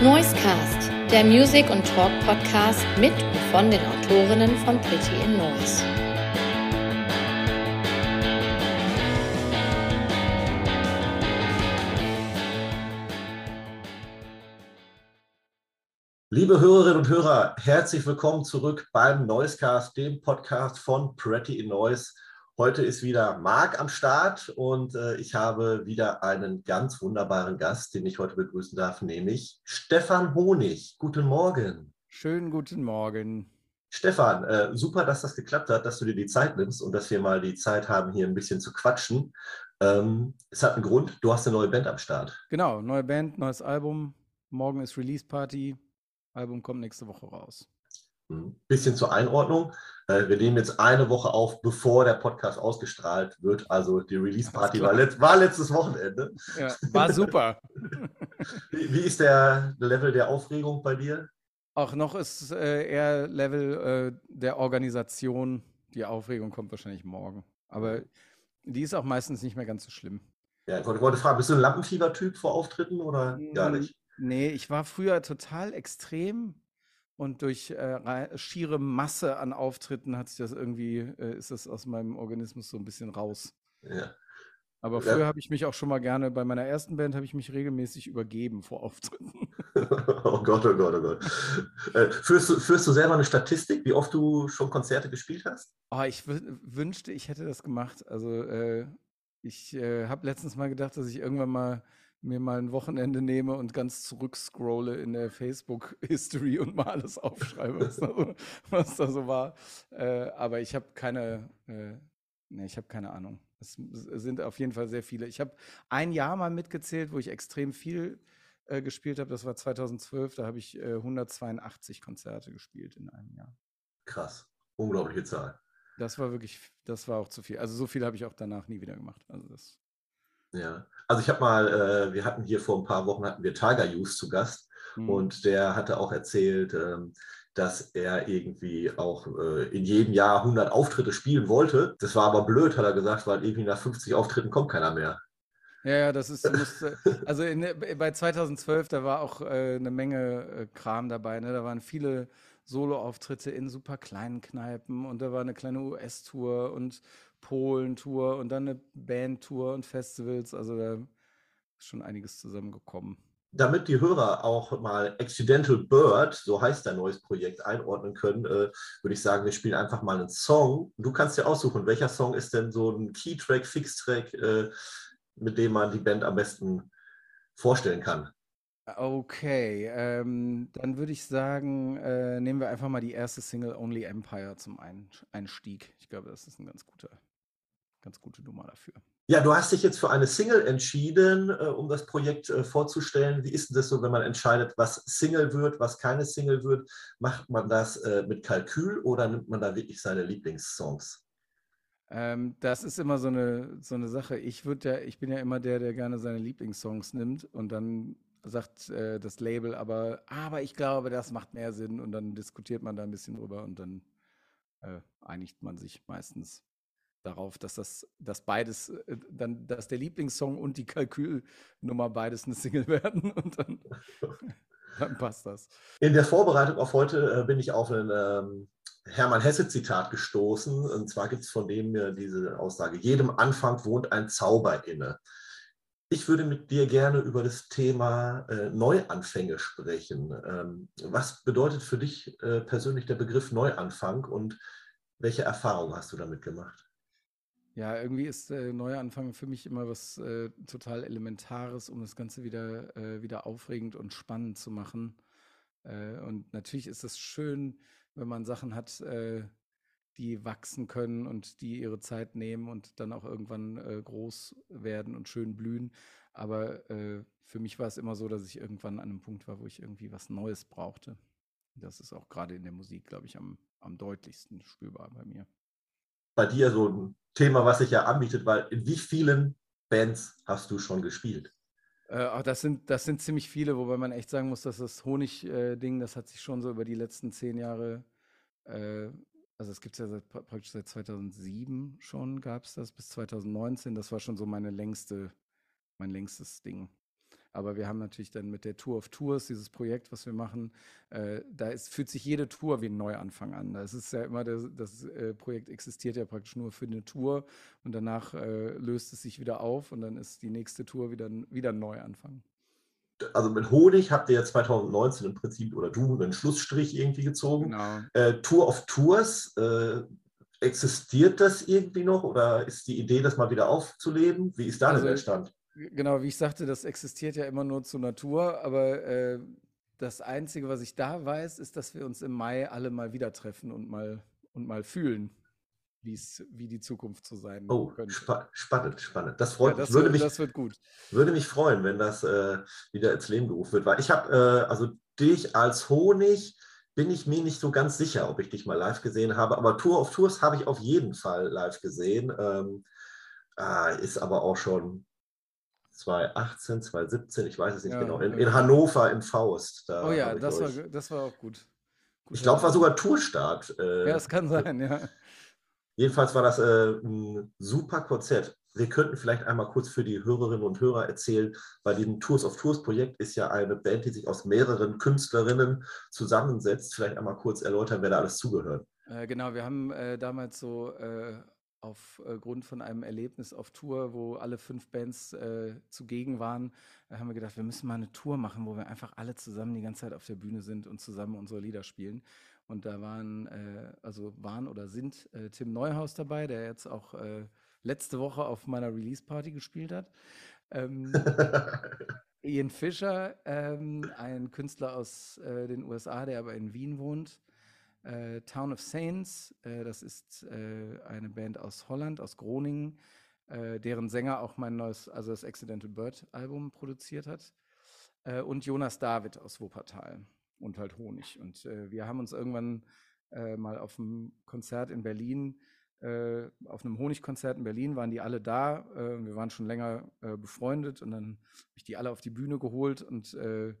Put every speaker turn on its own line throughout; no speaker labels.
Noisecast, der Music- und Talk-Podcast mit und von den Autorinnen von Pretty in Noise.
Liebe Hörerinnen und Hörer, herzlich willkommen zurück beim Noisecast, dem Podcast von Pretty in Noise. Heute ist wieder Marc am Start und äh, ich habe wieder einen ganz wunderbaren Gast, den ich heute begrüßen darf, nämlich Stefan Honig. Guten Morgen.
Schönen guten Morgen.
Stefan, äh, super, dass das geklappt hat, dass du dir die Zeit nimmst und dass wir mal die Zeit haben, hier ein bisschen zu quatschen. Ähm, es hat einen Grund, du hast eine neue Band am Start.
Genau, neue Band, neues Album. Morgen ist Release Party. Album kommt nächste Woche raus.
Ein hm. bisschen zur Einordnung. Äh, wir nehmen jetzt eine Woche auf, bevor der Podcast ausgestrahlt wird. Also die Release-Party war, let war, letztes Wochenende.
Ja, war super.
wie, wie, ist der Level der Aufregung bei dir?
Auch noch ist äh, eher Level äh, der Organisation. Die Aufregung kommt wahrscheinlich morgen. Aber die ist auch meistens nicht mehr ganz so schlimm.
Ja, ich wollte fragen, bist du ein Lampenfieber-Typ vor Auftritten oder gar nicht?
Nee, ich war früher total extrem und durch äh, schiere Masse an Auftritten hat sich das irgendwie, äh, ist das aus meinem Organismus so ein bisschen raus.
Ja.
Aber früher ja. habe ich mich auch schon mal gerne, bei meiner ersten Band habe ich mich regelmäßig übergeben vor Auftritten.
oh Gott, oh Gott, oh Gott. Äh, führst, du, führst du selber eine Statistik, wie oft du schon Konzerte gespielt hast?
Oh, ich wünschte, ich hätte das gemacht. Also äh, ich äh, habe letztens mal gedacht, dass ich irgendwann mal mir mal ein Wochenende nehme und ganz zurückscrolle in der Facebook-History und mal alles aufschreibe, was, da so, was da so war. Äh, aber ich habe keine, äh, nee, ich habe keine Ahnung. Es sind auf jeden Fall sehr viele. Ich habe ein Jahr mal mitgezählt, wo ich extrem viel äh, gespielt habe. Das war 2012. Da habe ich 182 äh, Konzerte gespielt in einem Jahr.
Krass, unglaubliche Zahl.
Das war wirklich, das war auch zu viel. Also so viel habe ich auch danach nie wieder gemacht. Also das
ja, also ich habe mal, äh, wir hatten hier vor ein paar Wochen hatten wir Tiger Youth zu Gast mhm. und der hatte auch erzählt, ähm, dass er irgendwie auch äh, in jedem Jahr 100 Auftritte spielen wollte. Das war aber blöd, hat er gesagt, weil irgendwie nach 50 Auftritten kommt keiner mehr.
Ja, ja, das ist, musste, also in, bei 2012, da war auch äh, eine Menge äh, Kram dabei. Ne? Da waren viele Solo-Auftritte in super kleinen Kneipen und da war eine kleine US-Tour und Polen-Tour und dann eine Band-Tour und Festivals. Also da ist schon einiges zusammengekommen.
Damit die Hörer auch mal Accidental Bird, so heißt dein neues Projekt, einordnen können, äh, würde ich sagen, wir spielen einfach mal einen Song. Du kannst dir aussuchen, welcher Song ist denn so ein Key-Track, Fix-Track, äh, mit dem man die Band am besten vorstellen kann.
Okay, ähm, dann würde ich sagen, äh, nehmen wir einfach mal die erste Single Only Empire zum Einstieg. Ich glaube, das ist ein ganz guter ganz gute Nummer dafür.
Ja, du hast dich jetzt für eine Single entschieden, äh, um das Projekt äh, vorzustellen. Wie ist denn das so, wenn man entscheidet, was Single wird, was keine Single wird? Macht man das äh, mit Kalkül oder nimmt man da wirklich seine Lieblingssongs?
Ähm, das ist immer so eine, so eine Sache. Ich, ja, ich bin ja immer der, der gerne seine Lieblingssongs nimmt und dann sagt äh, das Label aber, aber ich glaube, das macht mehr Sinn und dann diskutiert man da ein bisschen drüber und dann äh, einigt man sich meistens darauf, dass das, dass beides, äh, dann, dass der Lieblingssong und die Kalkülnummer beides eine Single werden und dann, dann passt das.
In der Vorbereitung auf heute äh, bin ich auf ein ähm, Hermann Hesse-Zitat gestoßen. Und zwar gibt es von dem äh, diese Aussage: Jedem Anfang wohnt ein Zauber inne. Ich würde mit dir gerne über das Thema äh, Neuanfänge sprechen. Ähm, was bedeutet für dich äh, persönlich der Begriff Neuanfang und welche Erfahrungen hast du damit gemacht?
Ja, irgendwie ist äh, Neuanfang für mich immer was äh, total Elementares, um das Ganze wieder, äh, wieder aufregend und spannend zu machen. Äh, und natürlich ist es schön, wenn man Sachen hat, äh, die wachsen können und die ihre Zeit nehmen und dann auch irgendwann äh, groß werden und schön blühen. Aber äh, für mich war es immer so, dass ich irgendwann an einem Punkt war, wo ich irgendwie was Neues brauchte. Das ist auch gerade in der Musik, glaube ich, am, am deutlichsten spürbar bei mir.
Bei dir so ein Thema, was sich ja anbietet, weil in wie vielen Bands hast du schon gespielt?
Äh, das, sind, das sind ziemlich viele, wobei man echt sagen muss, dass das Honig-Ding, äh, das hat sich schon so über die letzten zehn Jahre, äh, also es gibt es ja seit, praktisch seit 2007 schon, gab es das, bis 2019. Das war schon so meine längste, mein längstes Ding. Aber wir haben natürlich dann mit der Tour of Tours, dieses Projekt, was wir machen, äh, da ist, fühlt sich jede Tour wie ein Neuanfang an. Das ist ja immer, das, das äh, Projekt existiert ja praktisch nur für eine Tour und danach äh, löst es sich wieder auf und dann ist die nächste Tour wieder, wieder ein Neuanfang
also mit Honig habt ihr ja 2019 im Prinzip oder du einen Schlussstrich irgendwie gezogen. Genau. Äh, Tour of Tours, äh, existiert das irgendwie noch oder ist die Idee, das mal wieder aufzuleben? Wie ist da also, der Stand?
Genau, wie ich sagte, das existiert ja immer nur zur Natur, aber äh, das Einzige, was ich da weiß, ist, dass wir uns im Mai alle mal wieder treffen und mal, und mal fühlen wie die Zukunft zu sein
oh, könnte. Spa spannend, spannend. Das freut
ja, das
mich. Würde
wird,
mich.
Das wird gut.
Würde mich freuen, wenn das äh, wieder ins Leben gerufen wird. Weil ich habe, äh, also dich als Honig bin ich mir nicht so ganz sicher, ob ich dich mal live gesehen habe. Aber Tour of Tours habe ich auf jeden Fall live gesehen. Ähm, äh, ist aber auch schon 2018, 2017, ich weiß es nicht ja, genau, in, in, Hannover im Faust.
oh ja, das war, das war auch gut.
gut ich glaube, war sogar Tourstart.
Äh, ja, es kann sein, ja.
Jedenfalls war das äh, ein super Konzert. Wir könnten vielleicht einmal kurz für die Hörerinnen und Hörer erzählen, bei diesem Tours of Tours Projekt ist ja eine Band, die sich aus mehreren Künstlerinnen zusammensetzt. Vielleicht einmal kurz erläutern, wer da alles zugehört.
Äh, genau, wir haben äh, damals so äh, aufgrund äh, von einem Erlebnis auf Tour, wo alle fünf Bands äh, zugegen waren, haben wir gedacht, wir müssen mal eine Tour machen, wo wir einfach alle zusammen die ganze Zeit auf der Bühne sind und zusammen unsere Lieder spielen. Und da waren, äh, also waren oder sind äh, Tim Neuhaus dabei, der jetzt auch äh, letzte Woche auf meiner Release-Party gespielt hat. Ähm, Ian Fischer, ähm, ein Künstler aus äh, den USA, der aber in Wien wohnt. Äh, Town of Saints, äh, das ist eine Band aus Holland, aus Groningen, deren Sänger auch mein neues, also das Accidental Bird Album produziert hat. und Jonas David aus Wuppertal und halt Honig. Und äh, wir haben uns irgendwann äh, mal auf einem Konzert in Berlin, äh, auf einem Honigkonzert in Berlin, waren die alle da. Äh, wir waren schon länger äh, befreundet und dann habe ich die alle auf die Bühne geholt und äh,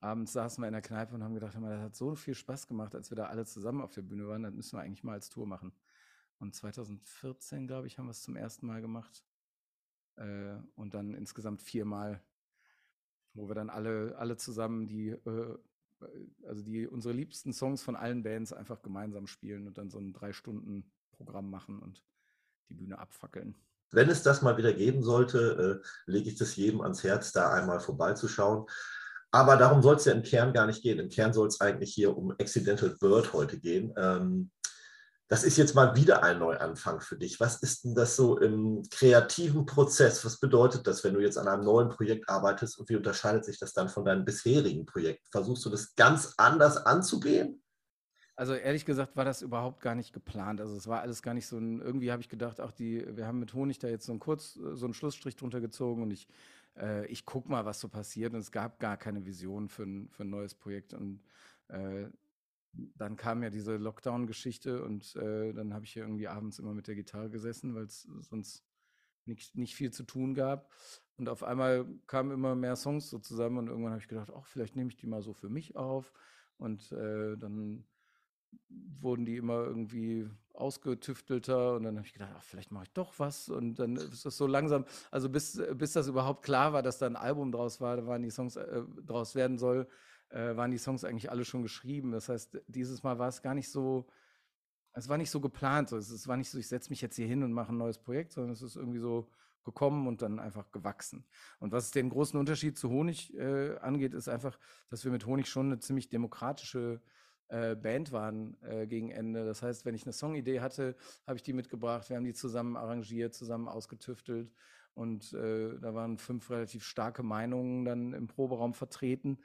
abends saßen wir in der Kneipe und haben gedacht, das hat so viel Spaß gemacht, als wir da alle zusammen auf der Bühne waren, das müssen wir eigentlich mal als Tour machen. Und 2014, glaube ich, haben wir es zum ersten Mal gemacht. und dann insgesamt viermal wo wir dann alle, alle zusammen die äh, also die unsere liebsten Songs von allen Bands einfach gemeinsam spielen und dann so ein drei Stunden Programm machen und die Bühne abfackeln.
Wenn es das mal wieder geben sollte, äh, lege ich das jedem ans Herz, da einmal vorbeizuschauen. Aber darum soll es ja im Kern gar nicht gehen. Im Kern soll es eigentlich hier um Accidental Bird heute gehen. Ähm, das ist jetzt mal wieder ein Neuanfang für dich. Was ist denn das so im kreativen Prozess? Was bedeutet das, wenn du jetzt an einem neuen Projekt arbeitest und wie unterscheidet sich das dann von deinem bisherigen Projekt? Versuchst du das ganz anders anzugehen?
Also ehrlich gesagt war das überhaupt gar nicht geplant. Also es war alles gar nicht so ein, irgendwie habe ich gedacht, auch die, wir haben mit Honig da jetzt so einen kurz, so einen Schlussstrich drunter gezogen und ich, äh, ich guck mal, was so passiert. Und es gab gar keine Vision für ein, für ein neues Projekt. Und äh, dann kam ja diese Lockdown-Geschichte und äh, dann habe ich hier irgendwie abends immer mit der Gitarre gesessen, weil es sonst nicht, nicht viel zu tun gab. Und auf einmal kamen immer mehr Songs so zusammen und irgendwann habe ich gedacht, ach, vielleicht nehme ich die mal so für mich auf. Und äh, dann wurden die immer irgendwie ausgetüftelter und dann habe ich gedacht, ach, vielleicht mache ich doch was und dann ist das so langsam, also bis, bis das überhaupt klar war, dass da ein Album draus war, da waren die Songs äh, draus werden soll, äh, waren die Songs eigentlich alle schon geschrieben. Das heißt, dieses Mal war es gar nicht so, es war nicht so geplant. Es, es war nicht so, ich setze mich jetzt hier hin und mache ein neues Projekt, sondern es ist irgendwie so gekommen und dann einfach gewachsen. Und was den großen Unterschied zu Honig äh, angeht, ist einfach, dass wir mit Honig schon eine ziemlich demokratische äh, Band waren äh, gegen Ende. Das heißt, wenn ich eine Songidee hatte, habe ich die mitgebracht, wir haben die zusammen arrangiert, zusammen ausgetüftelt und äh, da waren fünf relativ starke Meinungen dann im Proberaum vertreten.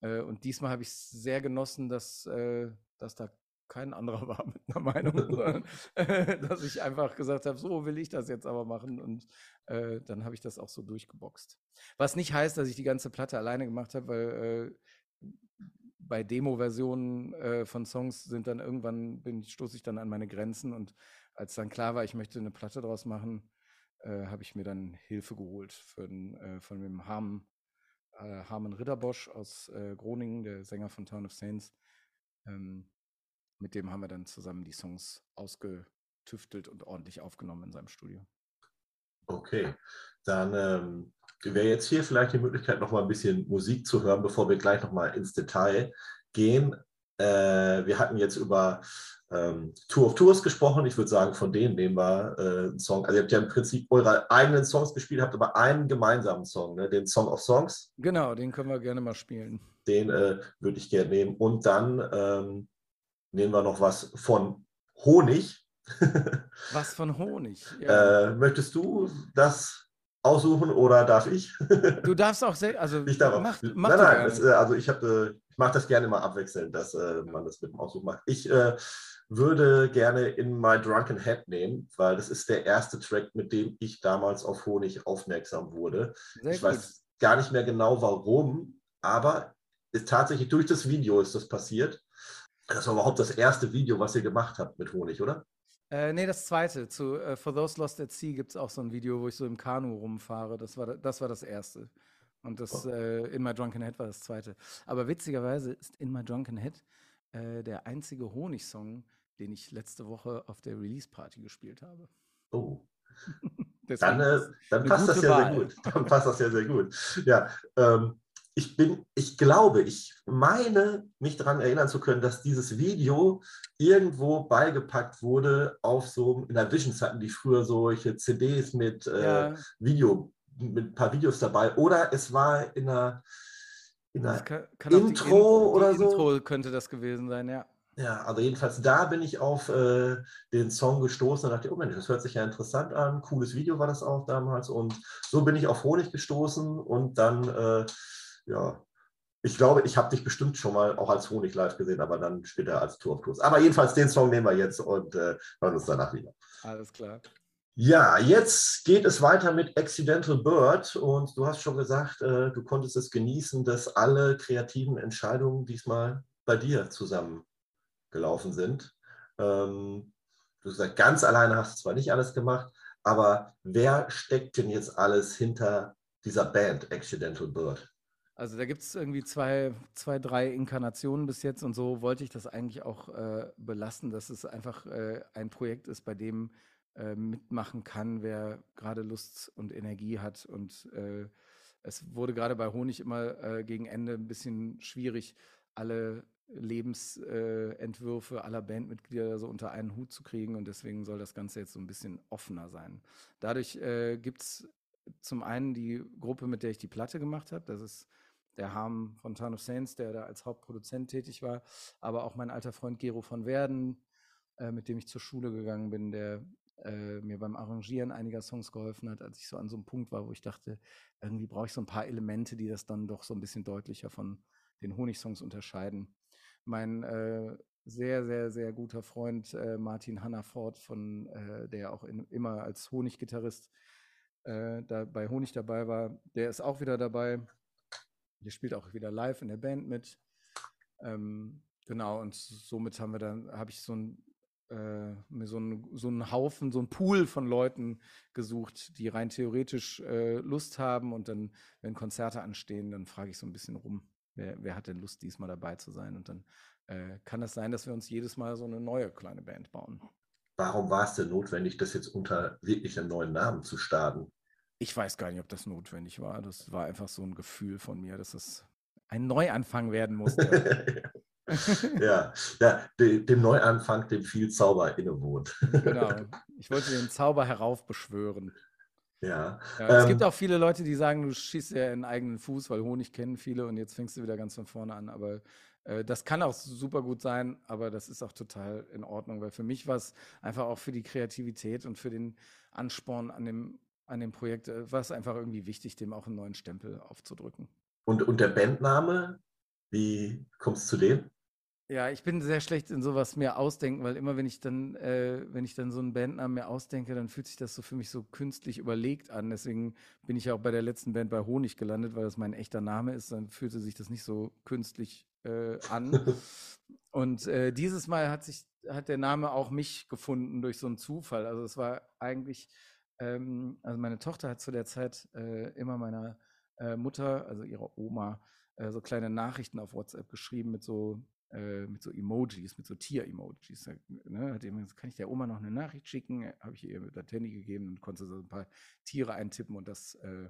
Äh, und diesmal habe ich es sehr genossen, dass, äh, dass da kein anderer war mit einer Meinung, sondern äh, dass ich einfach gesagt habe, so will ich das jetzt aber machen. Und äh, dann habe ich das auch so durchgeboxt. Was nicht heißt, dass ich die ganze Platte alleine gemacht habe, weil äh, bei Demo-Versionen äh, von Songs sind dann irgendwann, bin, stoße ich dann an meine Grenzen. Und als dann klar war, ich möchte eine Platte draus machen, habe ich mir dann Hilfe geholt für, von dem Harm äh, Harman Ritterbosch aus äh, Groningen, der Sänger von Town of Saints. Ähm, mit dem haben wir dann zusammen die Songs ausgetüftelt und ordentlich aufgenommen in seinem Studio.
Okay, dann ähm, wäre jetzt hier vielleicht die Möglichkeit, noch mal ein bisschen Musik zu hören, bevor wir gleich noch mal ins Detail gehen. Äh, wir hatten jetzt über ähm, Tour of Tours gesprochen. Ich würde sagen, von denen nehmen wir äh, einen Song. Also ihr habt ja im Prinzip eure eigenen Songs gespielt, habt aber einen gemeinsamen Song, ne? den Song of Songs.
Genau, den können wir gerne mal spielen.
Den äh, würde ich gerne nehmen. Und dann ähm, nehmen wir noch was von Honig.
was von Honig?
Ja. Äh, möchtest du das aussuchen oder darf ich?
du darfst auch sehr, also
ich darf mach, mach nein, nein, das, äh, also ich habe, ich mache das gerne mal abwechselnd, dass äh, man das mit dem Aussuch macht. Ich äh, würde gerne in My Drunken Head nehmen, weil das ist der erste Track, mit dem ich damals auf Honig aufmerksam wurde. Sehr ich gut. weiß gar nicht mehr genau warum, aber ist tatsächlich durch das Video ist das passiert. Das war überhaupt das erste Video, was ihr gemacht habt mit Honig, oder?
Äh, nee, das zweite. Zu uh, For Those Lost at Sea gibt es auch so ein Video, wo ich so im Kanu rumfahre. Das war, das, war das erste. Und das oh. äh, In My Drunken Head war das zweite. Aber witzigerweise ist In My Drunken Head äh, der einzige Honig-Song, den ich letzte Woche auf der Release-Party gespielt habe.
Oh. dann, äh, dann passt das ja Wahl. sehr gut. Dann passt das ja sehr gut. Ja, ähm, ich bin, ich glaube, ich meine, mich daran erinnern zu können, dass dieses Video irgendwo beigepackt wurde auf so, in der Visions hatten die früher solche CDs mit äh, ja. Video, mit ein paar Videos dabei. Oder es war in einer, in einer kann, kann Intro In oder so.
Intro könnte das gewesen sein, ja.
Ja, also jedenfalls da bin ich auf äh, den Song gestoßen und dachte, oh Mensch, das hört sich ja interessant an. Cooles Video war das auch damals. Und so bin ich auf Honig gestoßen und dann, äh, ja, ich glaube, ich habe dich bestimmt schon mal auch als Honig live gesehen, aber dann später als Tour of Tours. Aber jedenfalls den Song nehmen wir jetzt und äh, hören uns danach wieder.
Alles klar.
Ja, jetzt geht es weiter mit Accidental Bird und du hast schon gesagt, äh, du konntest es genießen, dass alle kreativen Entscheidungen diesmal bei dir zusammen gelaufen sind. Ähm, du hast gesagt, ganz alleine hast du zwar nicht alles gemacht, aber wer steckt denn jetzt alles hinter dieser Band Accidental Bird?
Also da gibt es irgendwie zwei, zwei, drei Inkarnationen bis jetzt und so wollte ich das eigentlich auch äh, belassen, dass es einfach äh, ein Projekt ist, bei dem äh, mitmachen kann, wer gerade Lust und Energie hat. Und äh, es wurde gerade bei Honig immer äh, gegen Ende ein bisschen schwierig, alle Lebensentwürfe aller Bandmitglieder so unter einen Hut zu kriegen und deswegen soll das Ganze jetzt so ein bisschen offener sein. Dadurch äh, gibt es zum einen die Gruppe, mit der ich die Platte gemacht habe. Das ist der Harm von Town of Saints, der da als Hauptproduzent tätig war, aber auch mein alter Freund Gero von Werden, äh, mit dem ich zur Schule gegangen bin, der äh, mir beim Arrangieren einiger Songs geholfen hat, als ich so an so einem Punkt war, wo ich dachte, irgendwie brauche ich so ein paar Elemente, die das dann doch so ein bisschen deutlicher von den Honigsongs unterscheiden mein äh, sehr, sehr, sehr guter Freund äh, Martin Hannaford, von, äh, der auch in, immer als Honiggitarrist äh, da bei Honig dabei war, der ist auch wieder dabei. Der spielt auch wieder live in der Band mit. Ähm, genau, und somit haben wir dann, habe ich so ein äh, mir so, ein, so einen Haufen, so einen Pool von Leuten gesucht, die rein theoretisch äh, Lust haben. Und dann, wenn Konzerte anstehen, dann frage ich so ein bisschen rum. Wer, wer hat denn Lust, diesmal dabei zu sein? Und dann äh, kann es das sein, dass wir uns jedes Mal so eine neue kleine Band bauen.
Warum war es denn notwendig, das jetzt unter wirklich einem neuen Namen zu starten?
Ich weiß gar nicht, ob das notwendig war. Das war einfach so ein Gefühl von mir, dass es ein Neuanfang werden musste.
ja, ja, dem Neuanfang, dem viel Zauber innewohnt.
genau. Ich wollte den Zauber heraufbeschwören.
Ja.
ja es ähm, gibt auch viele Leute, die sagen, du schießt ja in eigenen Fuß, weil Honig kennen viele und jetzt fängst du wieder ganz von vorne an. Aber äh, das kann auch super gut sein, aber das ist auch total in Ordnung, weil für mich war es einfach auch für die Kreativität und für den Ansporn an dem, an dem Projekt, äh, war es einfach irgendwie wichtig, dem auch einen neuen Stempel aufzudrücken.
Und, und der Bandname, wie kommst du zu dem?
Ja, ich bin sehr schlecht in sowas mir ausdenken, weil immer wenn ich dann, äh, wenn ich dann so einen Bandnamen mir ausdenke, dann fühlt sich das so für mich so künstlich überlegt an. Deswegen bin ich ja auch bei der letzten Band bei Honig gelandet, weil das mein echter Name ist. Dann fühlte sich das nicht so künstlich äh, an. Und äh, dieses Mal hat sich, hat der Name auch mich gefunden durch so einen Zufall. Also es war eigentlich, ähm, also meine Tochter hat zu der Zeit äh, immer meiner äh, Mutter, also ihrer Oma, äh, so kleine Nachrichten auf WhatsApp geschrieben mit so äh, mit so Emojis, mit so Tier-Emojis. Ne? Hat jemand, kann ich der Oma noch eine Nachricht schicken? Habe ich ihr mit der Handy gegeben und konnte so ein paar Tiere eintippen und das äh,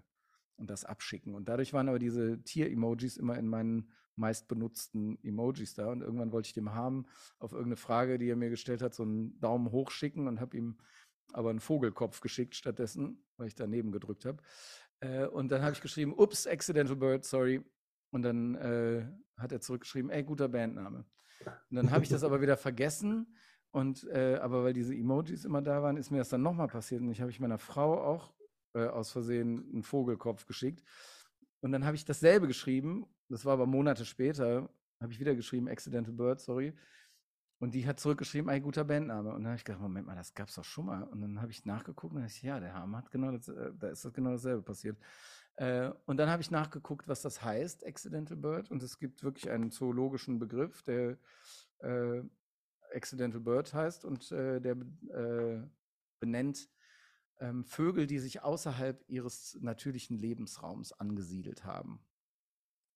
und das abschicken. Und dadurch waren aber diese Tier-Emojis immer in meinen meistbenutzten Emojis da. Und irgendwann wollte ich dem haben auf irgendeine Frage, die er mir gestellt hat, so einen Daumen hoch schicken und habe ihm aber einen Vogelkopf geschickt stattdessen, weil ich daneben gedrückt habe. Äh, und dann habe ich geschrieben, ups, Accidental Bird, sorry. Und dann äh, hat er zurückgeschrieben, ey, guter Bandname. Und dann habe ich das aber wieder vergessen. Und äh, aber weil diese Emojis immer da waren, ist mir das dann nochmal passiert. Und ich habe ich meiner Frau auch äh, aus Versehen einen Vogelkopf geschickt. Und dann habe ich dasselbe geschrieben. Das war aber Monate später. Habe ich wieder geschrieben, Accidental Bird, sorry. Und die hat zurückgeschrieben, ein guter Bandname. Und dann habe ich gedacht, Moment mal, das gab es doch schon mal. Und dann habe ich nachgeguckt und dachte, ja, der Hammer hat genau das, äh, da ist das genau dasselbe passiert. Äh, und dann habe ich nachgeguckt, was das heißt, Accidental Bird. Und es gibt wirklich einen zoologischen Begriff, der äh, Accidental Bird heißt und äh, der äh, benennt ähm, Vögel, die sich außerhalb ihres natürlichen Lebensraums angesiedelt haben.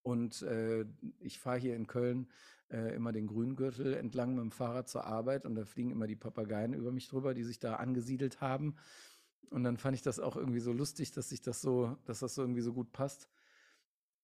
Und äh, ich fahre hier in Köln äh, immer den Grüngürtel entlang mit dem Fahrrad zur Arbeit und da fliegen immer die Papageien über mich drüber, die sich da angesiedelt haben. Und dann fand ich das auch irgendwie so lustig, dass sich das so, dass das so irgendwie so gut passt.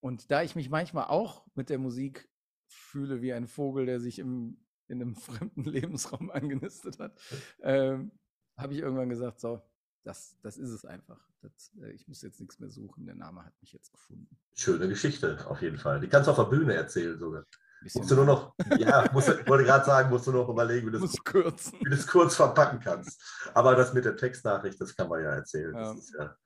Und da ich mich manchmal auch mit der Musik fühle wie ein Vogel, der sich im, in einem fremden Lebensraum angenistet hat, ähm, habe ich irgendwann gesagt, so, das, das ist es einfach. Das, äh, ich muss jetzt nichts mehr suchen. Der Name hat mich jetzt gefunden.
Schöne Geschichte, auf jeden Fall. Die kannst du auf der Bühne erzählen sogar. Musst du nur noch, ja, musst, wollte gerade sagen, musst du noch überlegen, wie du, du das kurz verpacken kannst. Aber das mit der Textnachricht, das kann man ja erzählen. Ja. Das ist ja,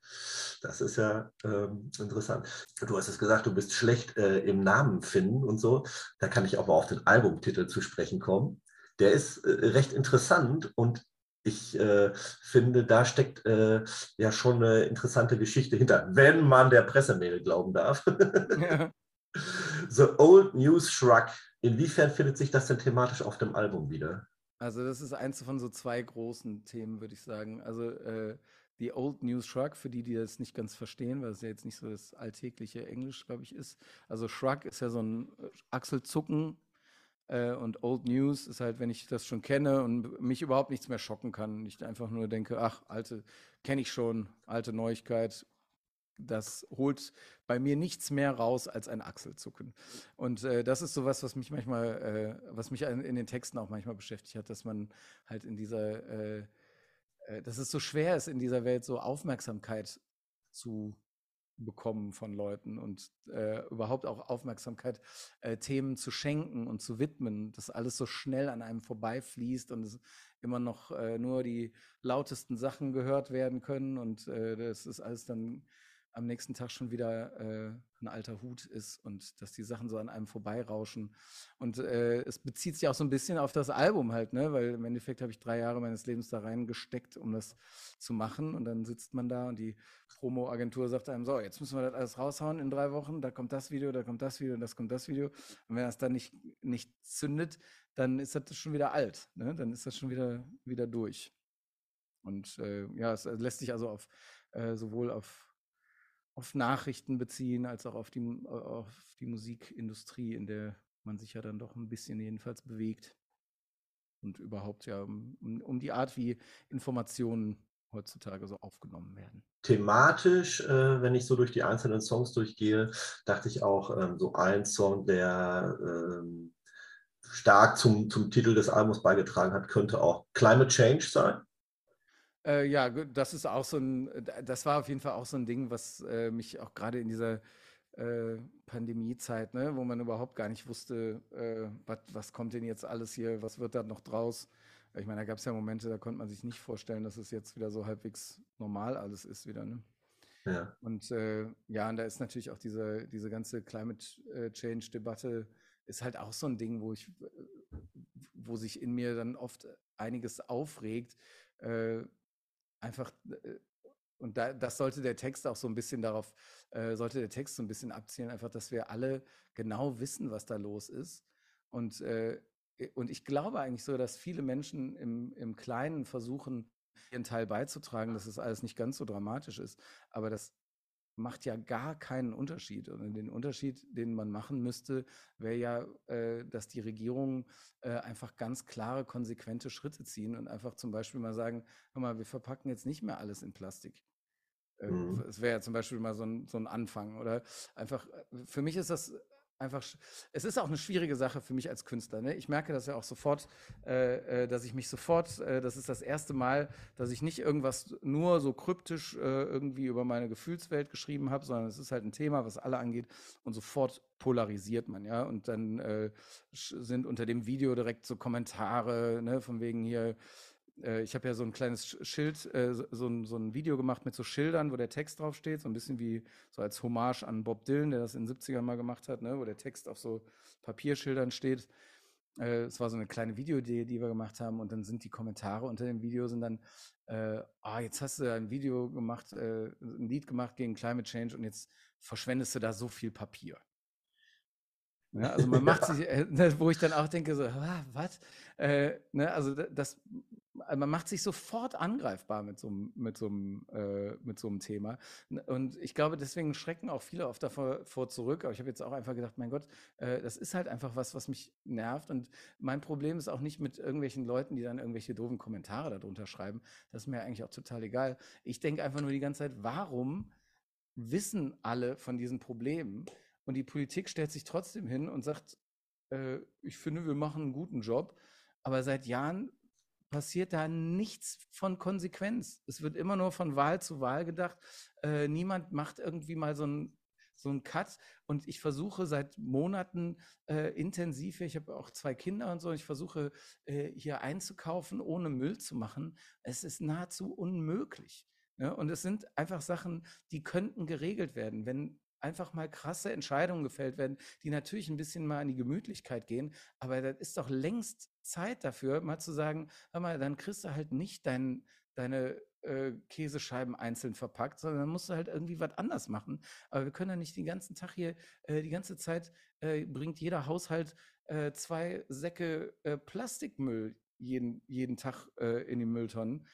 das ist ja ähm, interessant. Du hast es gesagt, du bist schlecht äh, im Namen finden und so. Da kann ich auch mal auf den Albumtitel zu sprechen kommen. Der ist äh, recht interessant und ich äh, finde, da steckt äh, ja schon eine interessante Geschichte hinter, wenn man der Pressemail glauben darf. Ja. The Old News Shrug. Inwiefern findet sich das denn thematisch auf dem Album wieder?
Also, das ist eins von so zwei großen Themen, würde ich sagen. Also, äh, die Old News Shrug, für die, die das nicht ganz verstehen, weil es ja jetzt nicht so das alltägliche Englisch, glaube ich, ist. Also, Shrug ist ja so ein äh, Achselzucken äh, und Old News ist halt, wenn ich das schon kenne und mich überhaupt nichts mehr schocken kann. Ich einfach nur denke, ach, alte, kenne ich schon, alte Neuigkeit, das holt bei mir nichts mehr raus als ein Achselzucken. Und äh, das ist sowas, was mich manchmal, äh, was mich in den Texten auch manchmal beschäftigt hat, dass man halt in dieser, äh, äh, dass es so schwer ist, in dieser Welt so Aufmerksamkeit zu bekommen von Leuten und äh, überhaupt auch Aufmerksamkeit äh, Themen zu schenken und zu widmen, dass alles so schnell an einem vorbeifließt und es immer noch nur die lautesten Sachen gehört werden können und das ist alles dann am nächsten Tag schon wieder äh, ein alter Hut ist und dass die Sachen so an einem vorbeirauschen. Und äh, es bezieht sich auch so ein bisschen auf das Album halt, ne? Weil im Endeffekt habe ich drei Jahre meines Lebens da reingesteckt, um das zu machen. Und dann sitzt man da und die Promo-Agentur sagt einem, so, jetzt müssen wir das alles raushauen in drei Wochen, da kommt das Video, da kommt das Video, das kommt das Video. Und wenn das dann nicht, nicht zündet, dann ist das schon wieder alt. Ne? Dann ist das schon wieder, wieder durch. Und äh, ja, es lässt sich also auf äh, sowohl auf auf Nachrichten beziehen, als auch auf die, auf die Musikindustrie, in der man sich ja dann doch ein bisschen jedenfalls bewegt. Und überhaupt ja um, um die Art, wie Informationen heutzutage so aufgenommen werden.
Thematisch, äh, wenn ich so durch die einzelnen Songs durchgehe, dachte ich auch, ähm, so ein Song, der ähm, stark zum, zum Titel des Albums beigetragen hat, könnte auch Climate Change sein.
Äh, ja, das ist auch so ein, äh, das war auf jeden Fall auch so ein Ding, was äh, mich auch gerade in dieser äh, Pandemiezeit, ne, wo man überhaupt gar nicht wusste, äh, wat, was kommt denn jetzt alles hier, was wird da noch draus. Ich meine, da gab es ja Momente, da konnte man sich nicht vorstellen, dass es jetzt wieder so halbwegs normal alles ist wieder. Ne? Ja. Und äh, ja, und da ist natürlich auch diese, diese ganze Climate Change-Debatte ist halt auch so ein Ding, wo ich, wo sich in mir dann oft einiges aufregt, einfach, äh, und da, das sollte der Text auch so ein bisschen darauf, äh, sollte der Text so ein bisschen abzielen, einfach, dass wir alle genau wissen, was da los ist. Und, äh, und ich glaube eigentlich so, dass viele Menschen im, im Kleinen versuchen, ihren Teil beizutragen, dass es alles nicht ganz so dramatisch ist. Aber das macht ja gar keinen Unterschied. Und den Unterschied, den man machen müsste, wäre ja, äh, dass die Regierungen äh, einfach ganz klare, konsequente Schritte ziehen und einfach zum Beispiel mal sagen, hör mal, wir verpacken jetzt nicht mehr alles in Plastik. Äh, mhm. Es wäre ja zum Beispiel mal so ein, so ein Anfang. Oder einfach, für mich ist das einfach, es ist auch eine schwierige Sache für mich als Künstler. Ne? Ich merke das ja auch sofort, äh, äh, dass ich mich sofort, äh, das ist das erste Mal, dass ich nicht irgendwas nur so kryptisch äh, irgendwie über meine Gefühlswelt geschrieben habe, sondern es ist halt ein Thema, was alle angeht und sofort polarisiert man, ja. Und dann äh, sind unter dem Video direkt so Kommentare, ne, von wegen hier, äh, ich habe ja so ein kleines Schild, äh, so, ein, so ein Video gemacht mit so Schildern, wo der Text draufsteht, so ein bisschen wie so als Hommage an Bob Dylan, der das in den 70ern mal gemacht hat, ne, wo der Text auf so Papierschildern steht. Äh, es war so eine kleine Videoidee, die wir gemacht haben und dann sind die Kommentare unter dem Video sind dann, äh, ah, jetzt hast du ein Video gemacht, äh, ein Lied gemacht gegen Climate Change und jetzt verschwendest du da so viel Papier. Ja, also man macht sich, äh, ne, wo ich dann auch denke, so, ah, was? Äh, ne, also das, man macht sich sofort angreifbar mit so, mit, so einem, äh, mit so einem Thema. Und ich glaube, deswegen schrecken auch viele oft davor vor zurück. Aber ich habe jetzt auch einfach gedacht, mein Gott, äh, das ist halt einfach was, was mich nervt. Und mein Problem ist auch nicht mit irgendwelchen Leuten, die dann irgendwelche doofen Kommentare darunter schreiben. Das ist mir eigentlich auch total egal. Ich denke einfach nur die ganze Zeit, warum wissen alle von diesen Problemen? Und die Politik stellt sich trotzdem hin und sagt, äh, ich finde, wir machen einen guten Job. Aber seit Jahren passiert da nichts von Konsequenz. Es wird immer nur von Wahl zu Wahl gedacht. Äh, niemand macht irgendwie mal so einen so Cut. Und ich versuche seit Monaten äh, intensiv, ich habe auch zwei Kinder und so, ich versuche äh, hier einzukaufen, ohne Müll zu machen. Es ist nahezu unmöglich. Ne? und es sind einfach Sachen, die könnten geregelt werden, wenn einfach mal krasse Entscheidungen gefällt werden, die natürlich ein bisschen mal an die Gemütlichkeit gehen. Aber das ist doch längst Zeit dafür, mal zu sagen, hör mal, dann kriegst du halt nicht dein, deine äh, Käsescheiben einzeln verpackt, sondern dann musst du halt irgendwie was anders machen. Aber wir können ja nicht den ganzen Tag hier, äh, die ganze Zeit äh, bringt jeder Haushalt äh, zwei Säcke äh, Plastikmüll jeden, jeden Tag äh, in die Mülltonnen.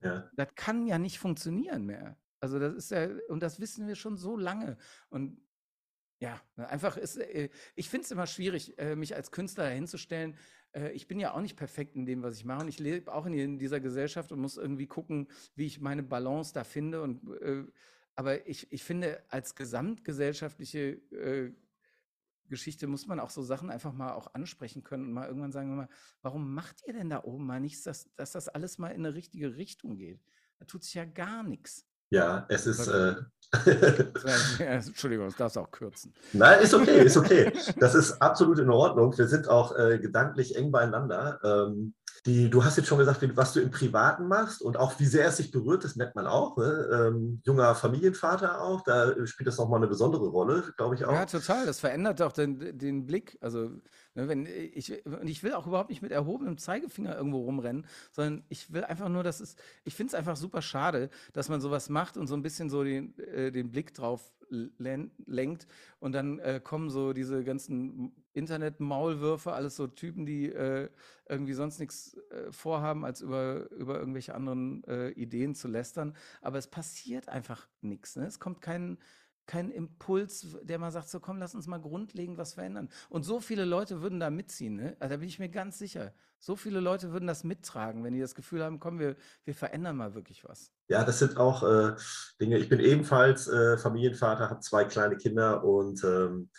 Ja. Das kann ja nicht funktionieren mehr. Also das ist ja, und das wissen wir schon so lange. Und ja, einfach ist, äh, ich finde es immer schwierig, äh, mich als Künstler hinzustellen. Äh, ich bin ja auch nicht perfekt in dem, was ich mache. Und ich lebe auch in dieser Gesellschaft und muss irgendwie gucken, wie ich meine Balance da finde. Und, aber ich, ich finde, als gesamtgesellschaftliche Geschichte muss man auch so Sachen einfach mal auch ansprechen können und mal irgendwann sagen, warum macht ihr denn da oben mal nichts, dass, dass das alles mal in eine richtige Richtung geht? Da tut sich ja gar nichts.
Ja, es ist. Äh,
Entschuldigung, das darfst du auch kürzen.
Nein, ist okay, ist okay. Das ist absolut in Ordnung. Wir sind auch äh, gedanklich eng beieinander. Ähm, die, du hast jetzt schon gesagt, was du im Privaten machst und auch wie sehr es sich berührt, das merkt man auch. Ne? Ähm, junger Familienvater auch, da spielt das nochmal eine besondere Rolle, glaube ich auch.
Ja, total. Das verändert auch den, den Blick. Also, wenn ich, und ich will auch überhaupt nicht mit erhobenem Zeigefinger irgendwo rumrennen, sondern ich will einfach nur, dass es, ich finde es einfach super schade, dass man sowas macht und so ein bisschen so den, äh, den Blick drauf lenkt und dann äh, kommen so diese ganzen Internet-Maulwürfe, alles so Typen, die äh, irgendwie sonst nichts äh, vorhaben, als über, über irgendwelche anderen äh, Ideen zu lästern. Aber es passiert einfach nichts. Ne? Es kommt kein, kein Impuls, der mal sagt, so komm, lass uns mal grundlegend was verändern. Und so viele Leute würden da mitziehen, ne? also da bin ich mir ganz sicher. So viele Leute würden das mittragen, wenn die das Gefühl haben, komm, wir, wir verändern mal wirklich was.
Ja, das sind auch äh, Dinge. Ich bin ebenfalls äh, Familienvater, habe zwei kleine Kinder und ähm,